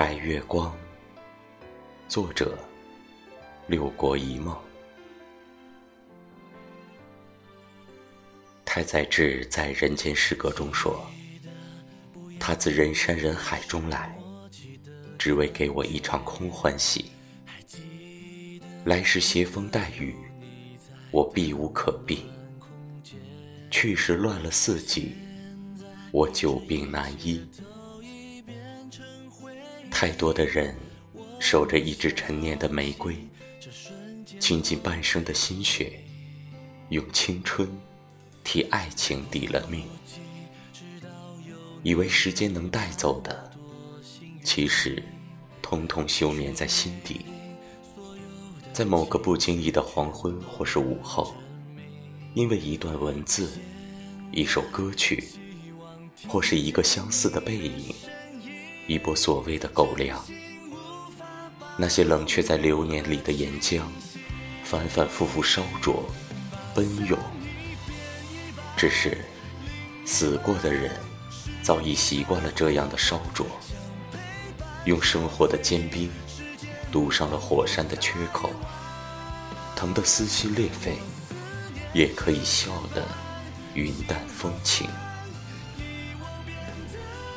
白月光，作者：六国一梦。太宰治在《人间失格》中说：“他自人山人海中来，只为给我一场空欢喜。来时携风带雨，我避无可避；去时乱了四季，我久病难医。”太多的人守着一支陈年的玫瑰，倾尽半生的心血，用青春替爱情抵了命，以为时间能带走的，其实通通休眠在心底。在某个不经意的黄昏或是午后，因为一段文字、一首歌曲，或是一个相似的背影。一波所谓的狗粮，那些冷却在流年里的岩浆，反反复复烧灼、奔涌。只是死过的人，早已习惯了这样的烧灼，用生活的坚冰堵上了火山的缺口，疼得撕心裂肺，也可以笑得云淡风轻。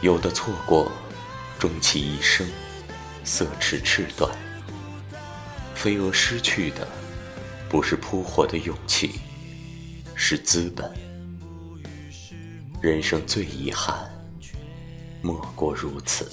有的错过。终其一生，色痴赤断。飞蛾失去的，不是扑火的勇气，是资本。人生最遗憾，莫过如此。